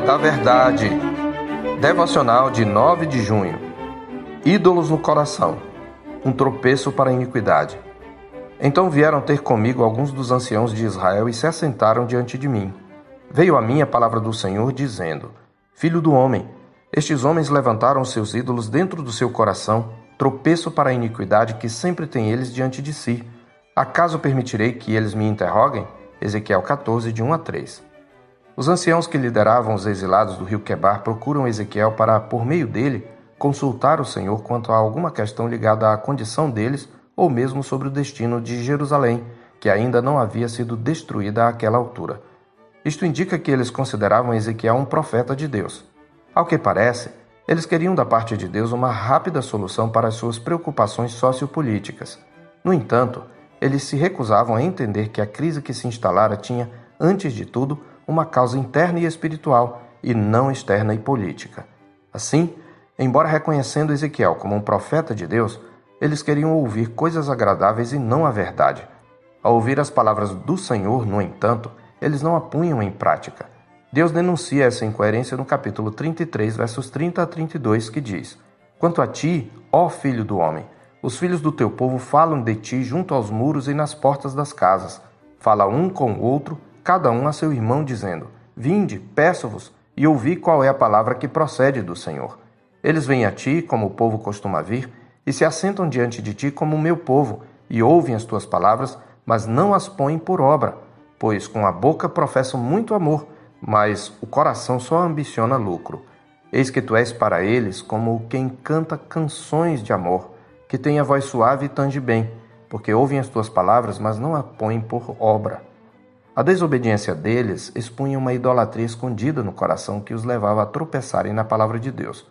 Da Verdade. Devocional de 9 de junho. Ídolos no coração. Um tropeço para a iniquidade. Então vieram ter comigo alguns dos anciãos de Israel e se assentaram diante de mim. Veio a mim a palavra do Senhor, dizendo: Filho do homem, estes homens levantaram seus ídolos dentro do seu coração, tropeço para a iniquidade que sempre tem eles diante de si. Acaso permitirei que eles me interroguem? Ezequiel 14, de 1 a 3. Os anciãos que lideravam os exilados do rio Quebar procuram Ezequiel para, por meio dele, consultar o Senhor quanto a alguma questão ligada à condição deles ou mesmo sobre o destino de Jerusalém, que ainda não havia sido destruída àquela altura. Isto indica que eles consideravam Ezequiel um profeta de Deus. Ao que parece, eles queriam da parte de Deus uma rápida solução para as suas preocupações sociopolíticas. No entanto, eles se recusavam a entender que a crise que se instalara tinha, antes de tudo, uma causa interna e espiritual e não externa e política. Assim, embora reconhecendo Ezequiel como um profeta de Deus, eles queriam ouvir coisas agradáveis e não a verdade. Ao ouvir as palavras do Senhor, no entanto, eles não a punham em prática. Deus denuncia essa incoerência no capítulo 33, versos 30 a 32, que diz: Quanto a ti, ó filho do homem, os filhos do teu povo falam de ti junto aos muros e nas portas das casas. Fala um com o outro cada um a seu irmão, dizendo: Vinde, peço-vos, e ouvi qual é a palavra que procede do Senhor. Eles vêm a ti, como o povo costuma vir, e se assentam diante de ti como o meu povo, e ouvem as tuas palavras, mas não as põem por obra, pois com a boca professam muito amor, mas o coração só ambiciona lucro. Eis que tu és para eles como quem canta canções de amor, que tem a voz suave e tange bem, porque ouvem as tuas palavras, mas não a põem por obra. A desobediência deles expunha uma idolatria escondida no coração que os levava a tropeçarem na palavra de Deus.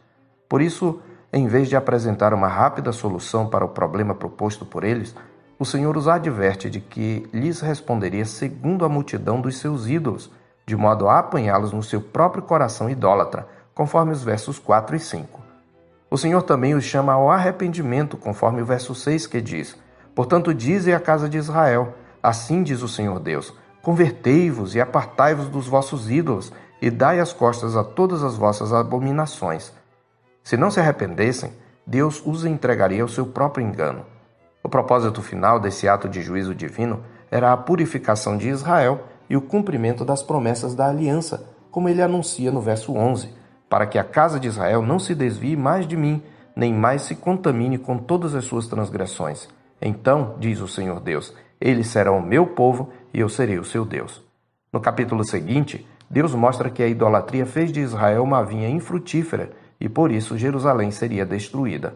Por isso, em vez de apresentar uma rápida solução para o problema proposto por eles, o Senhor os adverte de que lhes responderia segundo a multidão dos seus ídolos, de modo a apanhá-los no seu próprio coração idólatra, conforme os versos 4 e 5. O Senhor também os chama ao arrependimento, conforme o verso 6 que diz: Portanto, dize à casa de Israel: Assim diz o Senhor Deus Convertei-vos e apartai-vos dos vossos ídolos, e dai as costas a todas as vossas abominações. Se não se arrependessem, Deus os entregaria ao seu próprio engano. O propósito final desse ato de juízo divino era a purificação de Israel e o cumprimento das promessas da aliança, como ele anuncia no verso 11, para que a casa de Israel não se desvie mais de mim, nem mais se contamine com todas as suas transgressões. Então, diz o Senhor Deus, eles serão o meu povo e eu serei o seu Deus. No capítulo seguinte, Deus mostra que a idolatria fez de Israel uma vinha infrutífera e por isso Jerusalém seria destruída.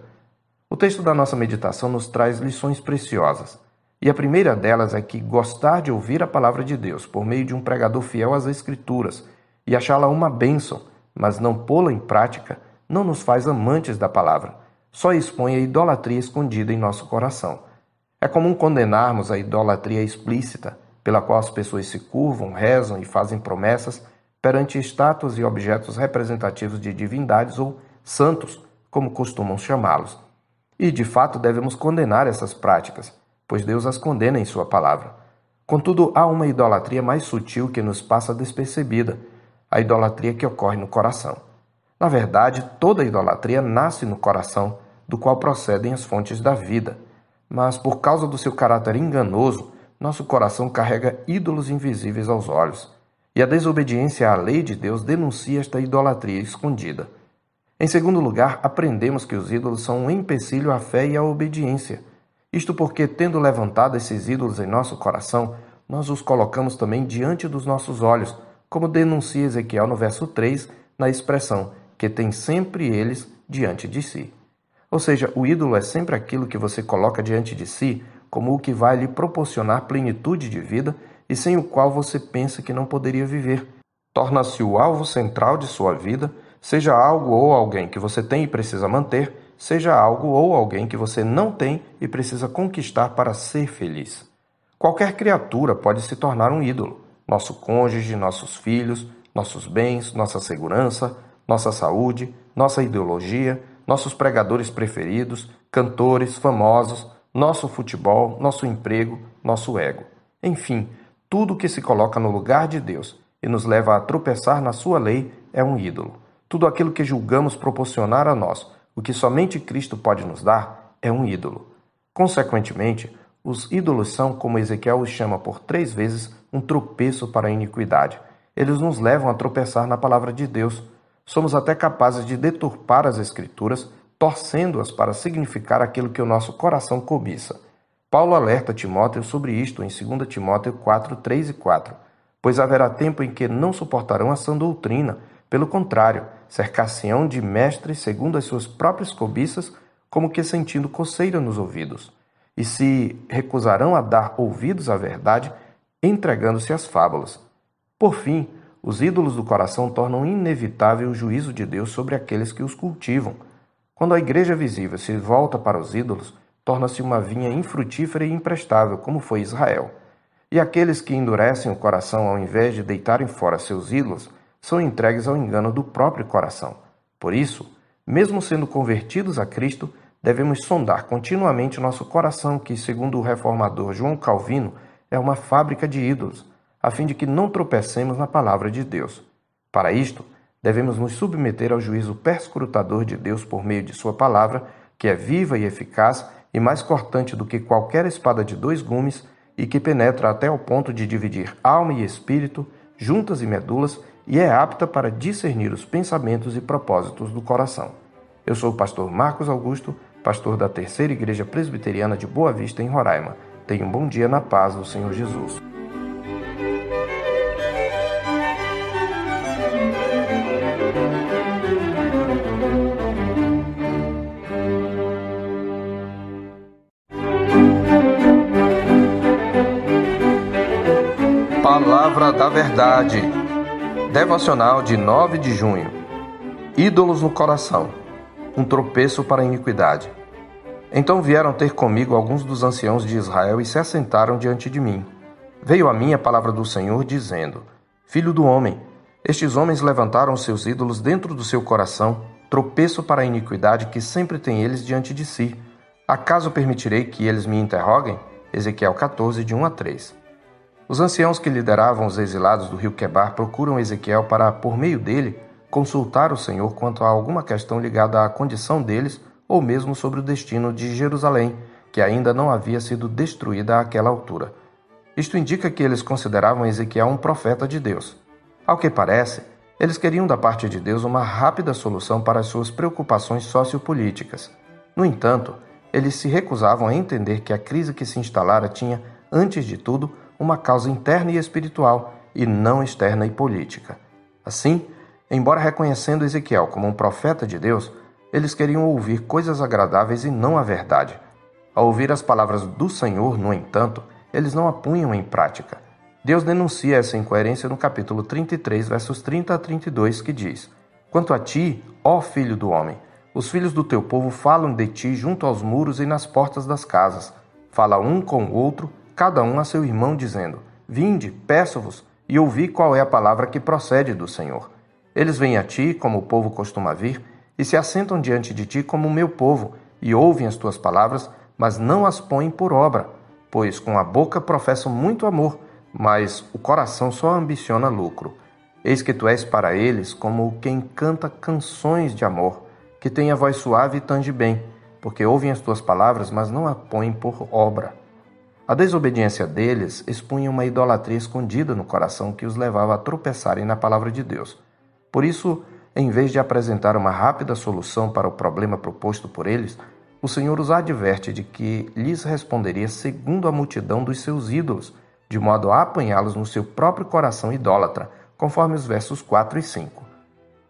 O texto da nossa meditação nos traz lições preciosas. E a primeira delas é que gostar de ouvir a palavra de Deus por meio de um pregador fiel às Escrituras e achá-la uma bênção, mas não pô-la em prática, não nos faz amantes da palavra, só expõe a idolatria escondida em nosso coração. É comum condenarmos a idolatria explícita, pela qual as pessoas se curvam, rezam e fazem promessas perante estátuas e objetos representativos de divindades ou santos, como costumam chamá-los. E, de fato, devemos condenar essas práticas, pois Deus as condena em Sua palavra. Contudo, há uma idolatria mais sutil que nos passa despercebida, a idolatria que ocorre no coração. Na verdade, toda idolatria nasce no coração, do qual procedem as fontes da vida. Mas, por causa do seu caráter enganoso, nosso coração carrega ídolos invisíveis aos olhos, e a desobediência à lei de Deus denuncia esta idolatria escondida. Em segundo lugar, aprendemos que os ídolos são um empecilho à fé e à obediência. Isto porque, tendo levantado esses ídolos em nosso coração, nós os colocamos também diante dos nossos olhos, como denuncia Ezequiel no verso 3, na expressão que tem sempre eles diante de si. Ou seja, o ídolo é sempre aquilo que você coloca diante de si como o que vai lhe proporcionar plenitude de vida e sem o qual você pensa que não poderia viver. Torna-se o alvo central de sua vida, seja algo ou alguém que você tem e precisa manter, seja algo ou alguém que você não tem e precisa conquistar para ser feliz. Qualquer criatura pode se tornar um ídolo. Nosso cônjuge, nossos filhos, nossos bens, nossa segurança, nossa saúde, nossa ideologia, nossos pregadores preferidos, cantores, famosos, nosso futebol, nosso emprego, nosso ego. Enfim, tudo que se coloca no lugar de Deus e nos leva a tropeçar na sua lei é um ídolo. Tudo aquilo que julgamos proporcionar a nós, o que somente Cristo pode nos dar, é um ídolo. Consequentemente, os ídolos são, como Ezequiel os chama por três vezes, um tropeço para a iniquidade. Eles nos levam a tropeçar na palavra de Deus. Somos até capazes de deturpar as Escrituras, torcendo-as para significar aquilo que o nosso coração cobiça. Paulo alerta Timóteo sobre isto em 2 Timóteo 4, 3 e 4. Pois haverá tempo em que não suportarão a sã doutrina, pelo contrário, cercar-se-ão de mestres segundo as suas próprias cobiças, como que sentindo coceira nos ouvidos, e se recusarão a dar ouvidos à verdade, entregando-se às fábulas. Por fim, os ídolos do coração tornam inevitável o juízo de Deus sobre aqueles que os cultivam. Quando a igreja visível se volta para os ídolos, torna-se uma vinha infrutífera e imprestável, como foi Israel. E aqueles que endurecem o coração ao invés de deitarem fora seus ídolos, são entregues ao engano do próprio coração. Por isso, mesmo sendo convertidos a Cristo, devemos sondar continuamente nosso coração, que, segundo o reformador João Calvino, é uma fábrica de ídolos, a fim de que não tropecemos na palavra de Deus. Para isto, devemos nos submeter ao juízo perscrutador de Deus por meio de Sua palavra, que é viva e eficaz e mais cortante do que qualquer espada de dois gumes e que penetra até o ponto de dividir alma e espírito, juntas e medulas, e é apta para discernir os pensamentos e propósitos do coração. Eu sou o pastor Marcos Augusto, pastor da Terceira Igreja Presbiteriana de Boa Vista, em Roraima. Tenha um bom dia na paz do Senhor Jesus. Da Verdade Devocional de 9 de junho. Ídolos no coração. Um tropeço para a iniquidade. Então vieram ter comigo alguns dos anciãos de Israel e se assentaram diante de mim. Veio a mim a palavra do Senhor, dizendo: Filho do homem, estes homens levantaram seus ídolos dentro do seu coração, tropeço para a iniquidade que sempre tem eles diante de si. Acaso permitirei que eles me interroguem? Ezequiel 14, de 1 a 3. Os anciãos que lideravam os exilados do rio Quebar procuram Ezequiel para, por meio dele, consultar o Senhor quanto a alguma questão ligada à condição deles ou mesmo sobre o destino de Jerusalém, que ainda não havia sido destruída àquela altura. Isto indica que eles consideravam Ezequiel um profeta de Deus. Ao que parece, eles queriam da parte de Deus uma rápida solução para as suas preocupações sociopolíticas. No entanto, eles se recusavam a entender que a crise que se instalara tinha, antes de tudo, uma causa interna e espiritual, e não externa e política. Assim, embora reconhecendo Ezequiel como um profeta de Deus, eles queriam ouvir coisas agradáveis e não a verdade. Ao ouvir as palavras do Senhor, no entanto, eles não a punham em prática. Deus denuncia essa incoerência no capítulo 33, versos 30 a 32, que diz: Quanto a ti, ó filho do homem, os filhos do teu povo falam de ti junto aos muros e nas portas das casas. Fala um com o outro cada um a seu irmão, dizendo: Vinde, peço-vos, e ouvi qual é a palavra que procede do Senhor. Eles vêm a ti, como o povo costuma vir, e se assentam diante de ti como o meu povo, e ouvem as tuas palavras, mas não as põem por obra, pois com a boca professam muito amor, mas o coração só ambiciona lucro. Eis que tu és para eles como quem canta canções de amor, que tem a voz suave e tange bem, porque ouvem as tuas palavras, mas não a põem por obra. A desobediência deles expunha uma idolatria escondida no coração que os levava a tropeçarem na palavra de Deus. Por isso, em vez de apresentar uma rápida solução para o problema proposto por eles, o Senhor os adverte de que lhes responderia segundo a multidão dos seus ídolos, de modo a apanhá-los no seu próprio coração idólatra, conforme os versos 4 e 5.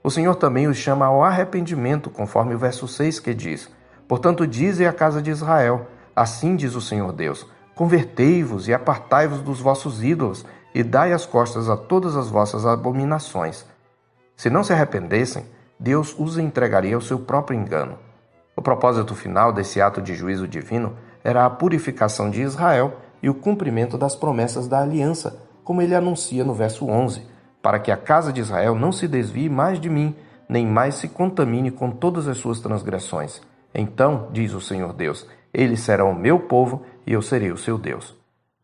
O Senhor também os chama ao arrependimento, conforme o verso 6 que diz: Portanto, dize a casa de Israel: Assim diz o Senhor Deus Convertei-vos e apartai-vos dos vossos ídolos, e dai as costas a todas as vossas abominações. Se não se arrependessem, Deus os entregaria ao seu próprio engano. O propósito final desse ato de juízo divino era a purificação de Israel e o cumprimento das promessas da aliança, como ele anuncia no verso 11, para que a casa de Israel não se desvie mais de mim, nem mais se contamine com todas as suas transgressões. Então, diz o Senhor Deus, eles serão o meu povo e eu serei o seu Deus.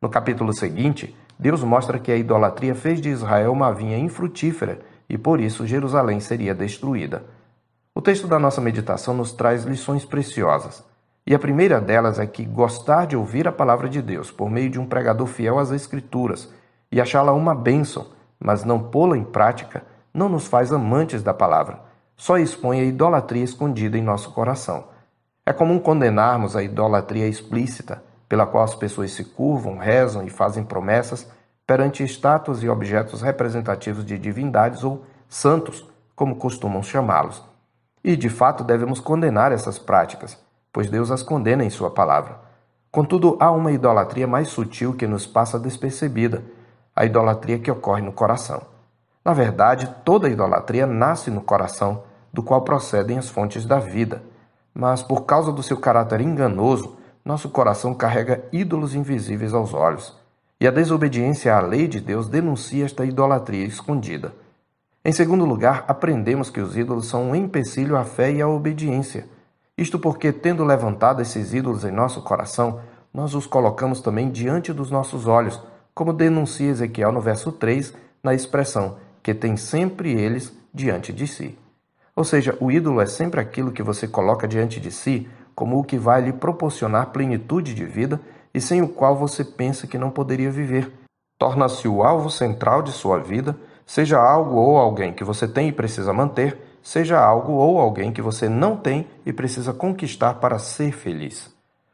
No capítulo seguinte, Deus mostra que a idolatria fez de Israel uma vinha infrutífera e por isso Jerusalém seria destruída. O texto da nossa meditação nos traz lições preciosas. E a primeira delas é que gostar de ouvir a palavra de Deus por meio de um pregador fiel às Escrituras e achá-la uma bênção, mas não pô-la em prática, não nos faz amantes da palavra, só expõe a idolatria escondida em nosso coração. É comum condenarmos a idolatria explícita, pela qual as pessoas se curvam, rezam e fazem promessas perante estátuas e objetos representativos de divindades ou santos, como costumam chamá-los. E, de fato, devemos condenar essas práticas, pois Deus as condena em Sua palavra. Contudo, há uma idolatria mais sutil que nos passa despercebida, a idolatria que ocorre no coração. Na verdade, toda idolatria nasce no coração, do qual procedem as fontes da vida. Mas, por causa do seu caráter enganoso, nosso coração carrega ídolos invisíveis aos olhos. E a desobediência à lei de Deus denuncia esta idolatria escondida. Em segundo lugar, aprendemos que os ídolos são um empecilho à fé e à obediência. Isto porque, tendo levantado esses ídolos em nosso coração, nós os colocamos também diante dos nossos olhos, como denuncia Ezequiel no verso 3, na expressão que tem sempre eles diante de si. Ou seja, o ídolo é sempre aquilo que você coloca diante de si como o que vai lhe proporcionar plenitude de vida e sem o qual você pensa que não poderia viver. Torna-se o alvo central de sua vida, seja algo ou alguém que você tem e precisa manter, seja algo ou alguém que você não tem e precisa conquistar para ser feliz.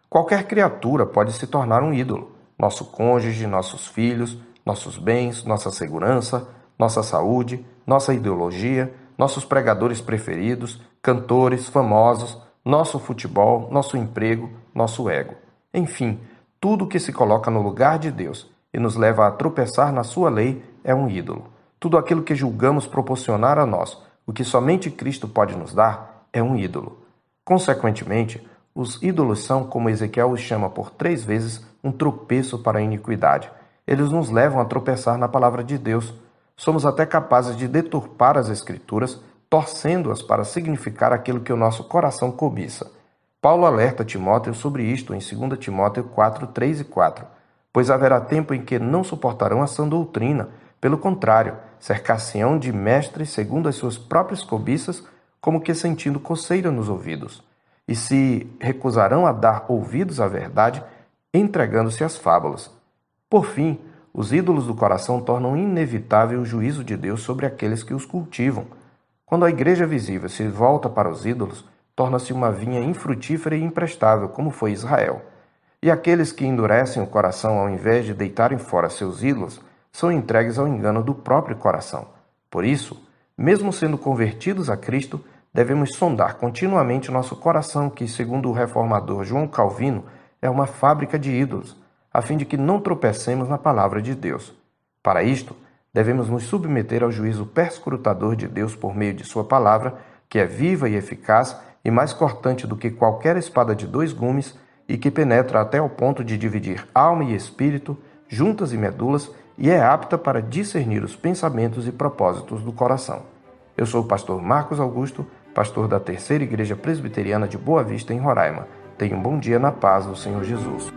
Qualquer criatura pode se tornar um ídolo: nosso cônjuge, nossos filhos, nossos bens, nossa segurança, nossa saúde, nossa ideologia, nossos pregadores preferidos, cantores, famosos, nosso futebol, nosso emprego, nosso ego. Enfim, tudo que se coloca no lugar de Deus e nos leva a tropeçar na sua lei é um ídolo. Tudo aquilo que julgamos proporcionar a nós o que somente Cristo pode nos dar é um ídolo. Consequentemente, os ídolos são, como Ezequiel os chama por três vezes, um tropeço para a iniquidade. Eles nos levam a tropeçar na palavra de Deus. Somos até capazes de deturpar as Escrituras, torcendo-as para significar aquilo que o nosso coração cobiça. Paulo alerta Timóteo sobre isto em 2 Timóteo 4, 3 e 4. Pois haverá tempo em que não suportarão a sã doutrina, pelo contrário, cercar-se-ão de mestres segundo as suas próprias cobiças, como que sentindo coceira nos ouvidos, e se recusarão a dar ouvidos à verdade, entregando-se às fábulas. Por fim, os ídolos do coração tornam inevitável o juízo de Deus sobre aqueles que os cultivam. Quando a igreja visível se volta para os ídolos, torna-se uma vinha infrutífera e imprestável, como foi Israel. E aqueles que endurecem o coração ao invés de deitarem fora seus ídolos, são entregues ao engano do próprio coração. Por isso, mesmo sendo convertidos a Cristo, devemos sondar continuamente nosso coração, que, segundo o reformador João Calvino, é uma fábrica de ídolos, a fim de que não tropecemos na palavra de Deus. Para isto, devemos nos submeter ao juízo perscrutador de Deus por meio de Sua palavra, que é viva e eficaz e mais cortante do que qualquer espada de dois gumes e que penetra até o ponto de dividir alma e espírito, juntas e medulas, e é apta para discernir os pensamentos e propósitos do coração. Eu sou o pastor Marcos Augusto, pastor da Terceira Igreja Presbiteriana de Boa Vista, em Roraima. Tenha um bom dia na paz do Senhor Jesus.